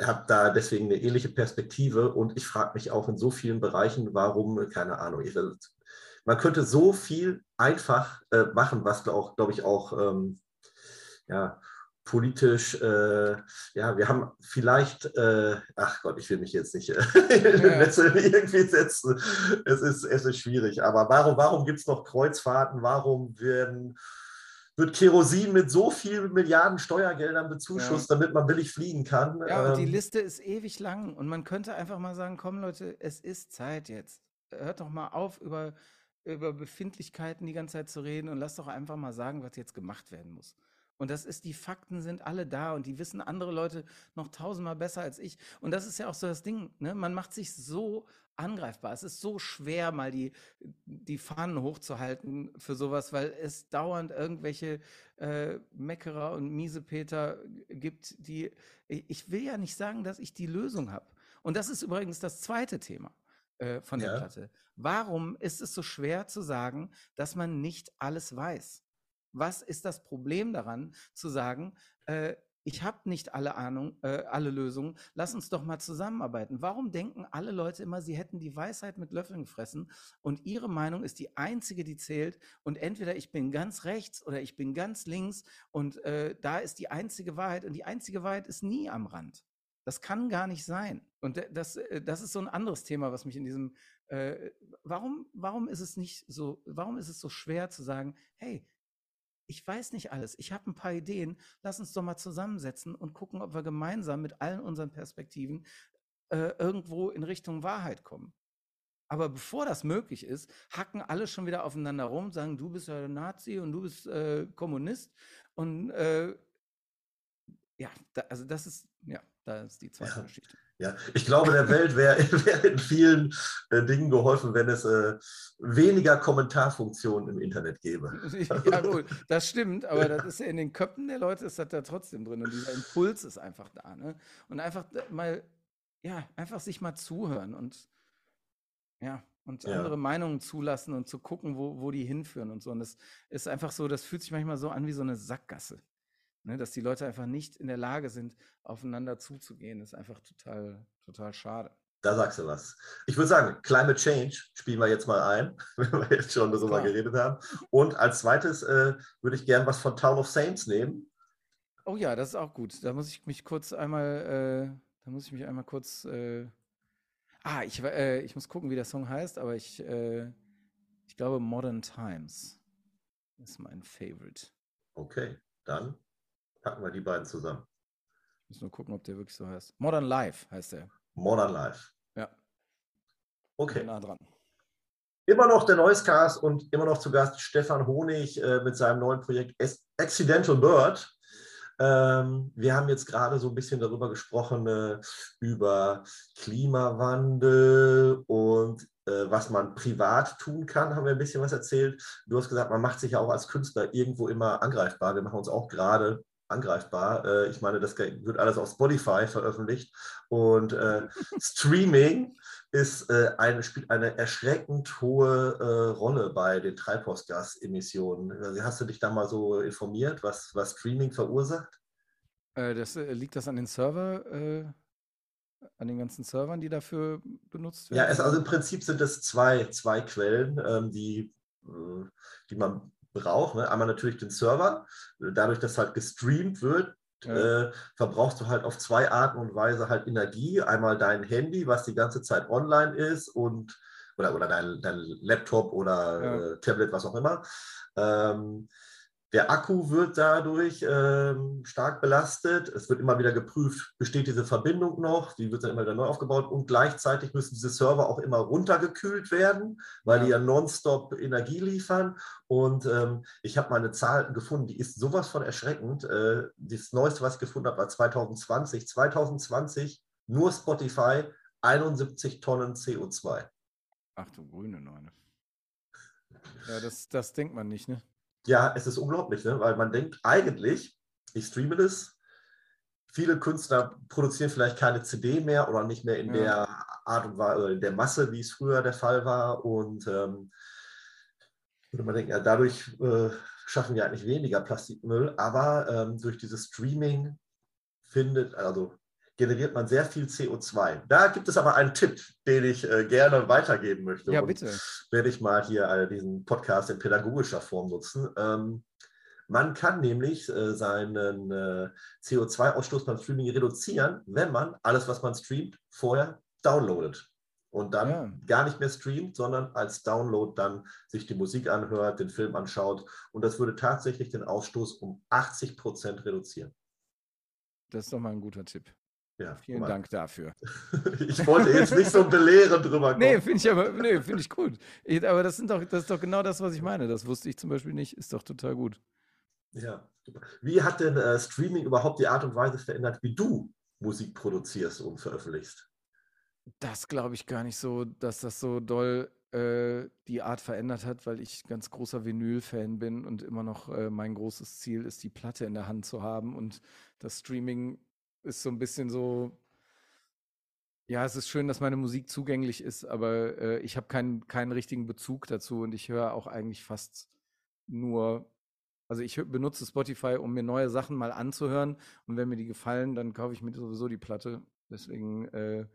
habe da deswegen eine ähnliche Perspektive und ich frage mich auch in so vielen Bereichen, warum, keine Ahnung, ich, man könnte so viel einfach äh, machen, was auch, glaube ich, auch ähm, ja, politisch, äh, ja, wir haben vielleicht, äh, ach Gott, ich will mich jetzt nicht äh, ja. irgendwie setzen. Es ist, es ist schwierig. Aber warum, warum gibt es noch Kreuzfahrten? Warum werden, wird Kerosin mit so vielen Milliarden Steuergeldern bezuschusst, ja. damit man billig fliegen kann?
Ja, und die ähm, Liste ist ewig lang. Und man könnte einfach mal sagen, komm Leute, es ist Zeit jetzt. Hört doch mal auf, über, über Befindlichkeiten die ganze Zeit zu reden und lasst doch einfach mal sagen, was jetzt gemacht werden muss. Und das ist, die Fakten sind alle da und die wissen andere Leute noch tausendmal besser als ich. Und das ist ja auch so das Ding, ne? Man macht sich so angreifbar. Es ist so schwer, mal die, die Fahnen hochzuhalten für sowas, weil es dauernd irgendwelche äh, Meckerer und Miesepeter gibt, die. Ich will ja nicht sagen, dass ich die Lösung habe. Und das ist übrigens das zweite Thema äh, von der ja. Platte. Warum ist es so schwer zu sagen, dass man nicht alles weiß? Was ist das Problem daran, zu sagen, äh, ich habe nicht alle Ahnung, äh, alle Lösungen. Lass uns doch mal zusammenarbeiten. Warum denken alle Leute immer, sie hätten die Weisheit mit Löffeln gefressen und ihre Meinung ist die einzige, die zählt und entweder ich bin ganz rechts oder ich bin ganz links und äh, da ist die einzige Wahrheit und die einzige Wahrheit ist nie am Rand. Das kann gar nicht sein. Und das, äh, das ist so ein anderes Thema, was mich in diesem, äh, warum, warum ist es nicht so, warum ist es so schwer zu sagen, hey, ich weiß nicht alles, ich habe ein paar Ideen, lass uns doch mal zusammensetzen und gucken, ob wir gemeinsam mit allen unseren Perspektiven äh, irgendwo in Richtung Wahrheit kommen. Aber bevor das möglich ist, hacken alle schon wieder aufeinander rum, sagen, du bist ja Nazi und du bist äh, Kommunist. Und äh, ja, da, also das ist, ja, da ist die zweite
Ja.
Geschichte.
Ja, ich glaube, der Welt wäre wär in vielen äh, Dingen geholfen, wenn es äh, weniger Kommentarfunktionen im Internet gäbe.
Ja, gut, das stimmt, aber das ist ja in den Köpfen der Leute ist das da trotzdem drin und dieser Impuls ist einfach da, ne? Und einfach mal, ja, einfach sich mal zuhören und ja, und
Ja.
andere Meinungen zulassen und zu gucken, wo, wo die hinführen und so. Und das ist einfach so, das fühlt sich manchmal so an wie so eine Sackgasse. Ne? Dass die Leute einfach nicht in der Lage sind, aufeinander zuzugehen, ist einfach total, total schade.
Da sagst du was. Ich würde sagen, Climate Change spielen wir jetzt mal ein, wenn wir jetzt schon darüber
klar.
geredet haben. Und als zweites äh, würde ich gern was von Town of Saints nehmen.
Oh ja, das ist auch gut. Da muss ich mich kurz einmal, äh, da muss ich mich einmal kurz. Äh, ah, ich, äh, ich muss gucken, wie der Song heißt, aber ich, äh, ich glaube Modern Times ist mein Favorite.
Okay, dann packen wir die beiden zusammen.
Ich muss nur gucken, ob der wirklich so heißt. Modern Life heißt der.
Modern Life.
Ja,
Okay.
nah dran.
Immer noch der Noisecast und immer noch zu Gast Stefan Honig äh, mit seinem neuen Projekt Accidental Bird. Ähm, wir haben jetzt gerade so ein bisschen darüber gesprochen, äh, über Klimawandel und äh, was man privat tun kann, haben wir ein bisschen was erzählt. Du hast gesagt, man macht sich ja auch als Künstler irgendwo immer angreifbar. Wir machen uns auch gerade angreifbar. Äh, ich meine, das wird alles auf Spotify veröffentlicht und äh, Streaming ist, äh, eine, spielt eine erschreckend hohe äh, Rolle bei den Treibhausgasemissionen. Also Hast du dich da mal so informiert, was, was Streaming verursacht?
Äh, das, äh, liegt das an den Server, äh, an den ganzen Servern, die dafür benutzt
Ja,
werden?
es, also im Prinzip sind es zwei, zwei Quellen, ähm, die, äh, die man braucht. Ne? Einmal natürlich den Server. Dadurch, dass halt gestreamt wird,
Ja.
äh, verbrauchst du halt auf zwei Arten und Weise halt Energie. Einmal dein Handy, was die ganze Zeit online ist und oder, oder dein, dein Laptop oder
Ja.
äh, Tablet, was auch immer. Ähm, der Akku wird dadurch ähm, stark belastet. Es wird immer wieder geprüft, besteht diese Verbindung noch. Die wird dann immer wieder neu aufgebaut. Und gleichzeitig müssen diese Server auch immer runtergekühlt werden, weil
Ja.
die ja nonstop Energie liefern. Und ähm, ich habe mal eine Zahl gefunden, die ist sowas von erschreckend. Äh, das Neueste, was ich gefunden habe, war 2020. 2020 nur Spotify 71 Tonnen CO2.
Ach du grüne Neune. Ja, das, das denkt man nicht, ne?
Ja, es ist unglaublich, ne? weil man denkt eigentlich, ich streame das. Viele Künstler produzieren vielleicht keine CD mehr oder nicht mehr in
Ja.
der Art und Weise, oder in der Masse, wie es früher der Fall war. Und ähm, würde man denken, ja, dadurch äh, schaffen wir eigentlich weniger Plastikmüll, aber ähm, durch dieses Streaming findet, also generiert man sehr viel CO2. Da gibt es aber einen Tipp, den ich äh, gerne weitergeben möchte.
Ja,
Und
bitte.
werde ich mal hier äh, diesen Podcast in pädagogischer Form nutzen. Ähm, man kann nämlich äh, seinen äh, CO2-Ausstoß beim Streaming reduzieren, wenn man alles, was man streamt, vorher downloadet. Und dann
Ja.
gar nicht mehr streamt, sondern als Download dann sich die Musik anhört, den Film anschaut. Und das würde tatsächlich den Ausstoß um 80 Prozent reduzieren.
Das ist doch mal ein guter Tipp.
Ja,
Vielen. Dank dafür.
Ich wollte jetzt nicht so belehrend drüber kommen.
Nee, finde ich aber, nee, finde ich gut. Aber das sind doch, das ist doch genau das, was ich meine. Das wusste ich zum Beispiel nicht. Ist doch total gut.
Ja, super. Wie hat denn äh, Streaming überhaupt die Art und Weise verändert, wie du Musik produzierst und veröffentlichst?
Das glaube ich gar nicht so, dass das so doll äh, die Art verändert hat, weil ich ganz großer Vinyl-Fan bin und immer noch äh, mein großes Ziel ist, die Platte in der Hand zu haben. Und das Streaming ist so ein bisschen so, ja, es ist schön, dass meine Musik zugänglich ist, aber äh, ich habe keinen, keinen richtigen Bezug dazu und ich höre auch eigentlich fast nur, Also ich benutze Spotify, um mir neue Sachen mal anzuhören. Und wenn mir die gefallen, dann kaufe ich mir sowieso die Platte. Deswegen, äh,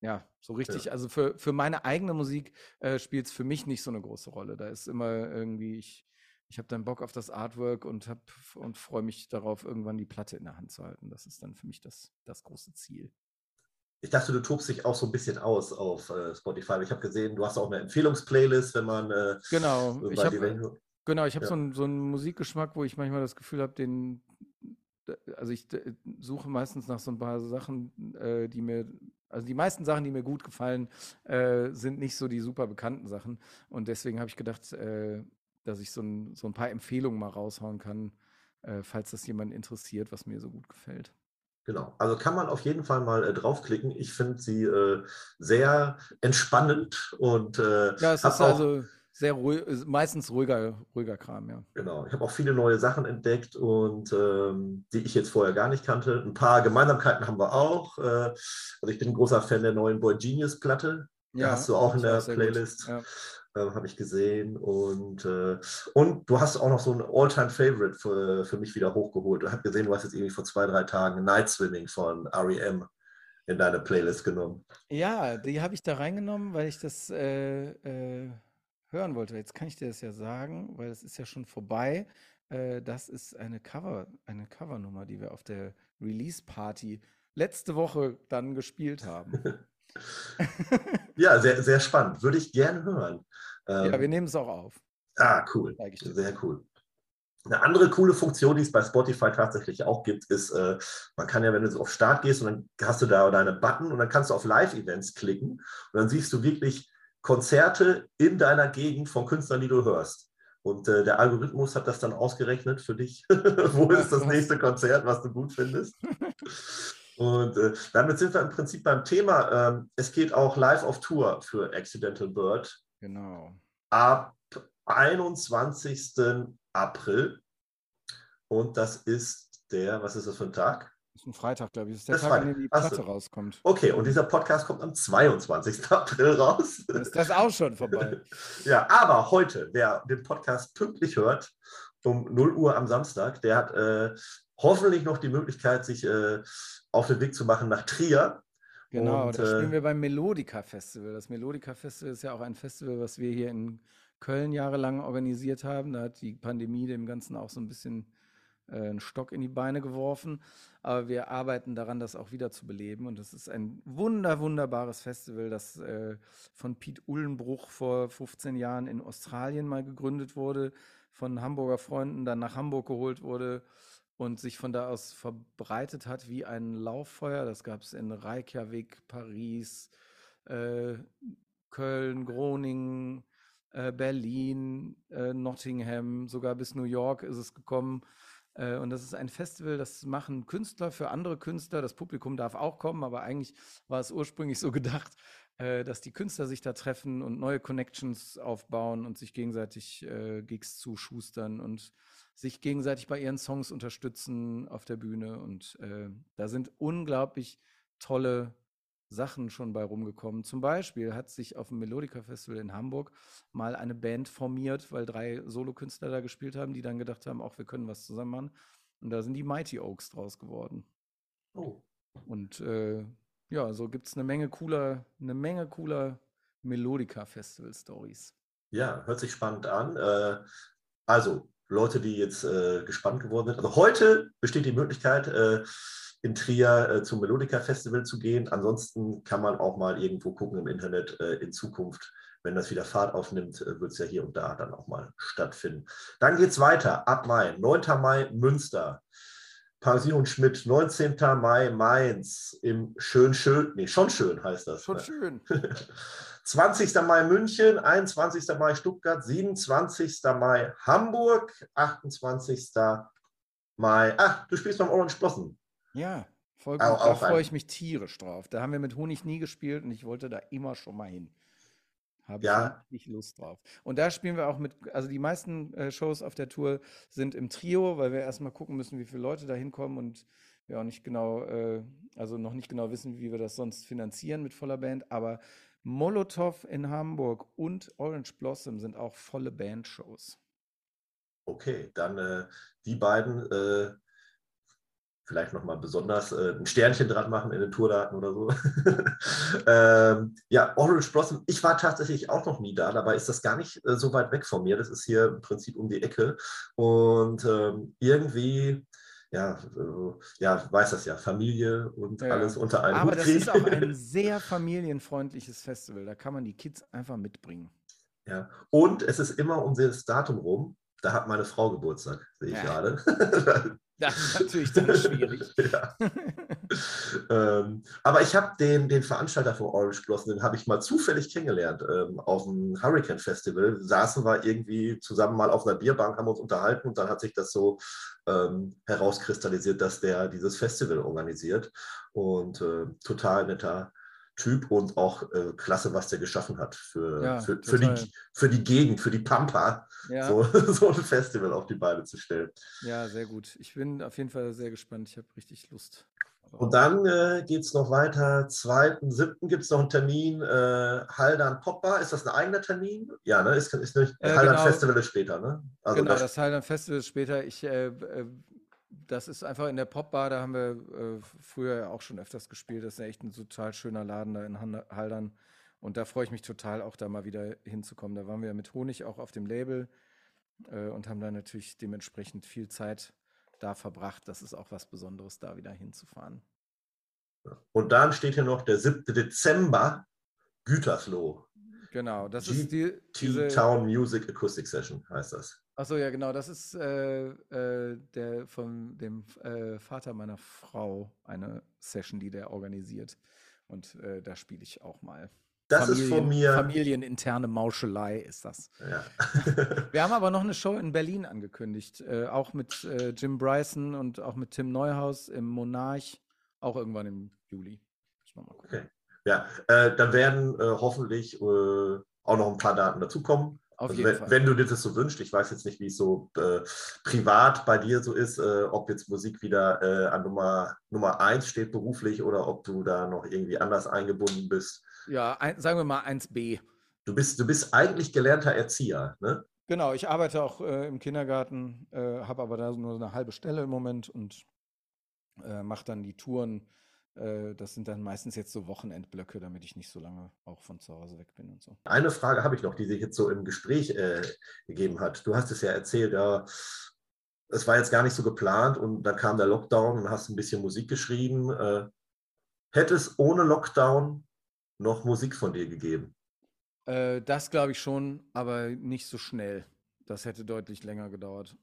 ja, so richtig. Ja. Also für, für meine eigene Musik äh, spielt es für mich nicht so eine große Rolle. Da ist immer irgendwie, ich, ich habe dann Bock auf das Artwork und, und freue mich darauf, irgendwann die Platte in der Hand zu halten. Das ist dann für mich das, das große Ziel.
Ich dachte, du tobst dich auch so ein bisschen aus auf äh, Spotify. Ich habe gesehen, du hast auch eine Empfehlungsplaylist, wenn man. Äh,
genau, ich habe genau, hab ja. so, einen, so einen Musikgeschmack, wo ich manchmal das Gefühl habe, den. Also ich suche meistens nach so ein paar Sachen, äh, die mir also die meisten Sachen, die mir gut gefallen, äh, sind nicht so die super bekannten Sachen. Und deswegen habe ich gedacht, äh, dass ich so ein, so ein paar Empfehlungen mal raushauen kann, äh, falls das jemand interessiert, was mir so gut gefällt.
Genau, also kann man auf jeden Fall mal äh, draufklicken. Ich finde sie äh, sehr entspannend und
äh, ja, es ist also sehr ruhig, meistens ruhiger, ruhiger Kram, ja.
Genau, ich habe auch viele neue Sachen entdeckt und ähm, die ich jetzt vorher gar nicht kannte. Ein paar Gemeinsamkeiten haben wir auch. Äh, also ich bin ein großer Fan der neuen Boy Genius Platte. Ja, hast du auch in der Playlist. Ja habe ich gesehen. Und, äh, und du hast auch noch so ein All-Time-Favorite für, für mich wieder hochgeholt. Ich habe gesehen, du hast jetzt irgendwie vor zwei, drei Tagen Night Swimming von REM in deine Playlist genommen.
Ja, die habe ich da reingenommen, weil ich das äh, äh, hören wollte. Jetzt kann ich dir das ja sagen, weil es ist ja schon vorbei. Äh, das ist eine Cover, eine Covernummer, die wir auf der Release-Party letzte Woche dann gespielt haben.
ja, sehr, sehr spannend. Würde ich gerne hören.
Ähm, ja, wir nehmen es auch auf.
Ah, cool. Sehr cool. Eine andere coole Funktion, die es bei Spotify tatsächlich auch gibt, ist, äh, man kann ja, wenn du so auf Start gehst und dann hast du da deine Button und dann kannst du auf Live-Events klicken und dann siehst du wirklich Konzerte in deiner Gegend von Künstlern, die du hörst. Und äh, der Algorithmus hat das dann ausgerechnet für dich. Wo ist das nächste Konzert, was du gut findest? Und äh, damit sind wir im Prinzip beim Thema. Ähm, es geht auch live auf Tour für Accidental Bird.
Genau.
Ab 21. April. Und das ist der, was ist das für ein Tag?
Das ist ein Freitag, glaube ich. Das ist der das Tag, an dem die Platte so. rauskommt.
Okay, und dieser Podcast kommt am 22. April raus.
Ist das auch schon vorbei?
ja, aber heute, wer den Podcast pünktlich hört, um 0 Uhr am Samstag, der hat äh, hoffentlich noch die Möglichkeit, sich äh, auf den Weg zu machen nach Trier.
Genau, und, da spielen äh, wir beim Melodica Festival. Das Melodica Festival ist ja auch ein Festival, was wir hier in Köln jahrelang organisiert haben. Da hat die Pandemie dem Ganzen auch so ein bisschen äh, einen Stock in die Beine geworfen. Aber wir arbeiten daran, das auch wieder zu beleben. Und das ist ein wunder, wunderbares Festival, das äh, von Piet Ullenbruch vor 15 Jahren in Australien mal gegründet wurde, von Hamburger Freunden dann nach Hamburg geholt wurde und sich von da aus verbreitet hat wie ein Lauffeuer. Das gab es in Reykjavik, Paris, äh, Köln, Groningen, äh, Berlin, äh, Nottingham, sogar bis New York ist es gekommen. Äh, und das ist ein Festival, das machen Künstler für andere Künstler. Das Publikum darf auch kommen, aber eigentlich war es ursprünglich so gedacht, äh, dass die Künstler sich da treffen und neue Connections aufbauen und sich gegenseitig äh, Gigs zuschustern und sich gegenseitig bei ihren Songs unterstützen auf der Bühne. Und äh, da sind unglaublich tolle Sachen schon bei rumgekommen. Zum Beispiel hat sich auf dem Melodica Festival in Hamburg mal eine Band formiert, weil drei Solokünstler da gespielt haben, die dann gedacht haben, auch wir können was zusammen machen. Und da sind die Mighty Oaks draus geworden. Oh. Und äh, ja, so gibt es eine Menge cooler, eine Menge cooler Melodica Festival Stories.
Ja, hört sich spannend an. Äh, also, Leute, die jetzt äh, gespannt geworden sind. Also heute besteht die Möglichkeit, äh, in Trier äh, zum Melodica Festival zu gehen. Ansonsten kann man auch mal irgendwo gucken im Internet äh, in Zukunft. Wenn das wieder Fahrt aufnimmt, äh, wird es ja hier und da dann auch mal stattfinden. Dann geht es weiter ab Mai. 9. Mai Münster. Pension Schmidt, 19. Mai Mainz im Schön Schön, nee, schon schön heißt das.
Schon schön.
20. Mai München, 21. Mai Stuttgart, 27. Mai Hamburg, 28. Mai. Ach, du spielst beim Orange Blossom.
Ja, voll gut. Auch, da freue ich mich tierisch drauf. Da haben wir mit Honig nie gespielt und ich wollte da immer schon mal hin. Habe ja. ich Lust drauf. Und da spielen wir auch mit, also die meisten äh, Shows auf der Tour sind im Trio, weil wir erstmal gucken müssen, wie viele Leute da hinkommen und wir auch nicht genau, äh, also noch nicht genau wissen, wie wir das sonst finanzieren mit voller Band. Aber Molotow in Hamburg und Orange Blossom sind auch volle Bandshows.
Okay, dann äh, die beiden äh, vielleicht nochmal besonders äh, ein Sternchen dran machen in den Tourdaten oder so. ähm, ja, Orange Blossom, ich war tatsächlich auch noch nie da, dabei ist das gar nicht äh, so weit weg von mir. Das ist hier im Prinzip um die Ecke. Und ähm, irgendwie, ja, ja, weiß das ja, Familie und ja. alles unter einem
Aber Hut das ist auch ein sehr familienfreundliches Festival. Da kann man die Kids einfach mitbringen.
Ja, und es ist immer um das Datum rum. Da hat meine Frau Geburtstag, sehe ich ja. gerade.
Das ist natürlich dann schwierig. ja.
ähm, aber ich habe den, den Veranstalter von Orange Blossom, den habe ich mal zufällig kennengelernt ähm, auf dem Hurricane Festival. Saßen wir irgendwie zusammen mal auf einer Bierbank, haben uns unterhalten und dann hat sich das so ähm, herauskristallisiert, dass der dieses Festival organisiert. Und äh, total netter Typ und auch äh, klasse, was der geschaffen hat für, ja, für, für, die, für die Gegend, für die Pampa, ja. so, so, ein Festival auf die Beine zu stellen.
Ja, sehr gut. Ich bin auf jeden Fall sehr gespannt. Ich habe richtig Lust.
Und dann äh, geht es noch weiter. 2.7. gibt es noch einen Termin. Äh, Haldan Popper, ist das ein eigener Termin? Ja, ne? Ist, ist nicht, äh, Haldan genau. Festival ist später, ne?
Also genau, das, das Haldan Festival ist später. Ich äh, äh, das ist einfach in der Popbar, da haben wir äh, früher auch schon öfters gespielt. Das ist ja echt ein total schöner Laden da in Haldern. Und da freue ich mich total, auch da mal wieder hinzukommen. Da waren wir mit Honig auch auf dem Label äh, und haben da natürlich dementsprechend viel Zeit da verbracht. Das ist auch was Besonderes, da wieder hinzufahren.
Und dann steht hier noch der 7. Dezember, Gütersloh.
Genau, das G ist die
T-Town Music Acoustic Session, heißt das.
Achso, ja, genau. Das ist äh, äh, der von dem äh, Vater meiner Frau eine Session, die der organisiert. Und äh, da spiele ich auch mal.
Das Familien, ist von mir.
Familieninterne Mauschelei ist das. Ja. Wir haben aber noch eine Show in Berlin angekündigt. Äh, auch mit äh, Jim Bryson und auch mit Tim Neuhaus im Monarch. Auch irgendwann im Juli.
Okay. Ja, dann werden hoffentlich auch noch ein paar Daten dazukommen. Auf also wenn, Fall. wenn du dir das so wünschst, ich weiß jetzt nicht, wie es so äh, privat bei dir so ist, äh, ob jetzt Musik wieder äh, an Nummer, Nummer eins steht beruflich oder ob du da noch irgendwie anders eingebunden bist.
Ja, ein, sagen wir mal 1b.
Du bist, du bist eigentlich gelernter Erzieher, ne?
Genau, ich arbeite auch äh, im Kindergarten, äh, habe aber da nur eine halbe Stelle im Moment und äh, mache dann die Touren äh, das sind dann meistens jetzt so Wochenendblöcke, damit ich nicht so lange auch von zu Hause weg bin und so.
Eine Frage habe ich noch, die sich jetzt so im Gespräch äh, gegeben hat. Du hast es ja erzählt, ja, es war jetzt gar nicht so geplant und dann kam der Lockdown und hast ein bisschen Musik geschrieben. Äh, hätte es ohne Lockdown noch Musik von dir gegeben?
Äh, das glaube ich schon, aber nicht so schnell. Das hätte deutlich länger gedauert.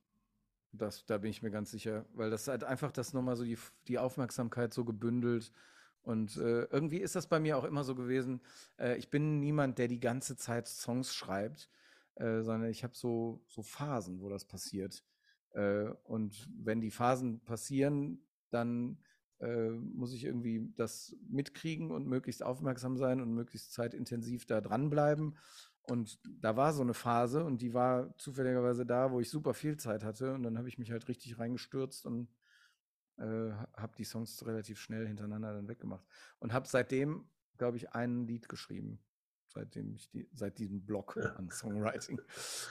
Das, da bin ich mir ganz sicher, weil das halt einfach das nochmal so die, die Aufmerksamkeit so gebündelt. Und äh, irgendwie ist das bei mir auch immer so gewesen. Äh, ich bin niemand, der die ganze Zeit Songs schreibt, äh, sondern ich habe so, so Phasen, wo das passiert. Äh, und wenn die Phasen passieren, dann äh, muss ich irgendwie das mitkriegen und möglichst aufmerksam sein und möglichst zeitintensiv da dranbleiben. Und da war so eine Phase und die war zufälligerweise da, wo ich super viel Zeit hatte. Und dann habe ich mich halt richtig reingestürzt und äh, habe die Songs relativ schnell hintereinander dann weggemacht. Und habe seitdem, glaube ich, ein Lied geschrieben. Seitdem ich die, seit diesem Blog an Songwriting.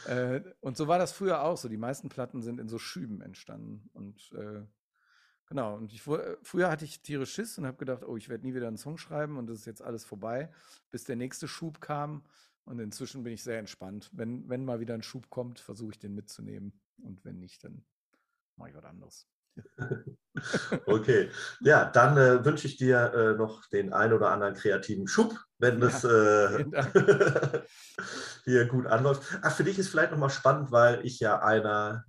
äh, und so war das früher auch so. Die meisten Platten sind in so Schüben entstanden. Und äh, genau, und ich, früher hatte ich tierisch Schiss und habe gedacht, oh, ich werde nie wieder einen Song schreiben und das ist jetzt alles vorbei, bis der nächste Schub kam. Und inzwischen bin ich sehr entspannt. Wenn, wenn mal wieder ein Schub kommt, versuche ich den mitzunehmen. Und wenn nicht, dann mache ich was anderes.
okay, ja, dann äh, wünsche ich dir äh, noch den ein oder anderen kreativen Schub, wenn ja, das äh, hier gut anläuft. Ach, für dich ist vielleicht nochmal spannend, weil ich ja einer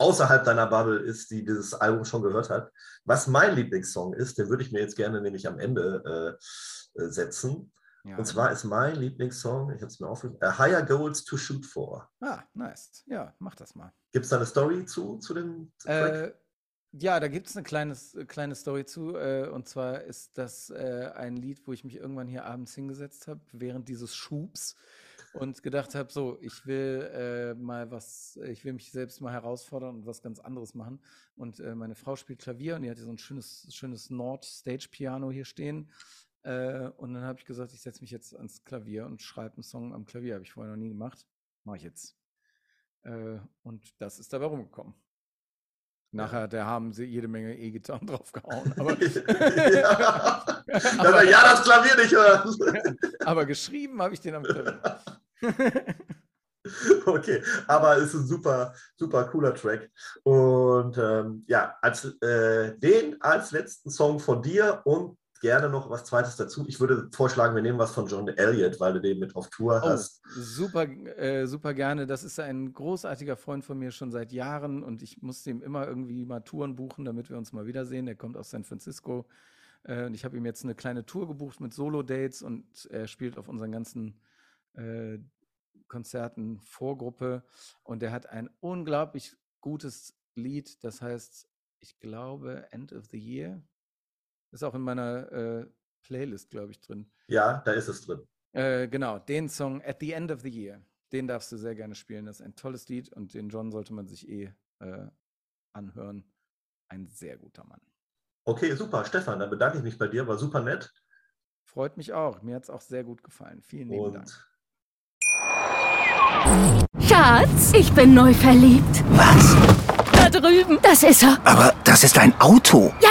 außerhalb deiner Bubble ist, die dieses Album schon gehört hat. Was mein Lieblingssong ist, den würde ich mir jetzt gerne nämlich am Ende äh, äh, setzen. Ja. Und zwar ist mein Lieblingssong, ich habe es mir aufgeschrieben, A Higher Goals to Shoot For.
Ah, nice. Ja, mach das mal.
Gibt es da eine Story zu, zu dem
Track? Äh, ja, da gibt es eine kleines, kleine Story zu. Äh, und zwar ist das äh, ein Lied, wo ich mich irgendwann hier abends hingesetzt habe, während dieses Schubs und gedacht habe, so, ich will äh, mal was, ich will mich selbst mal herausfordern und was ganz anderes machen. Und äh, meine Frau spielt Klavier und die hat hier so ein schönes, schönes Nord-Stage-Piano hier stehen. Äh, und dann habe ich gesagt, ich setze mich jetzt ans Klavier und schreibe einen Song am Klavier. Habe ich vorher noch nie gemacht. Mache ich jetzt. Äh, und das ist dabei rumgekommen. Nachher, da haben sie jede Menge E-Gitarren draufgehauen. Aber
ja. aber, ja, das Klavier nicht hören.
aber geschrieben habe ich den am Klavier.
Okay, aber es ist ein super, super cooler Track. Und ähm, ja, als, äh, den als letzten Song von dir und gerne noch was Zweites dazu. Ich würde vorschlagen, wir nehmen was von John Elliott, weil du den mit auf Tour oh, hast.
Super, äh, super gerne. Das ist ein großartiger Freund von mir schon seit Jahren und ich musste ihm immer irgendwie mal Touren buchen, damit wir uns mal wiedersehen. Er kommt aus San Francisco äh, und ich habe ihm jetzt eine kleine Tour gebucht mit Solo-Dates und er spielt auf unseren ganzen äh, Konzerten Vorgruppe und er hat ein unglaublich gutes Lied, das heißt, ich glaube, End of the Year. Ist auch in meiner äh, Playlist, glaube ich, drin.
Ja, da ist es drin.
Äh, genau, den Song At the End of the Year, den darfst du sehr gerne spielen. Das ist ein tolles Lied und den John sollte man sich eh äh, anhören. Ein sehr guter Mann.
Okay, super. Stefan, dann bedanke ich mich bei dir, war super nett.
Freut mich auch. Mir hat es auch sehr gut gefallen. Vielen lieben und Dank.
Schatz, ich bin neu verliebt.
Was?
Da drüben. Das ist er.
Aber das ist ein Auto.
Ja,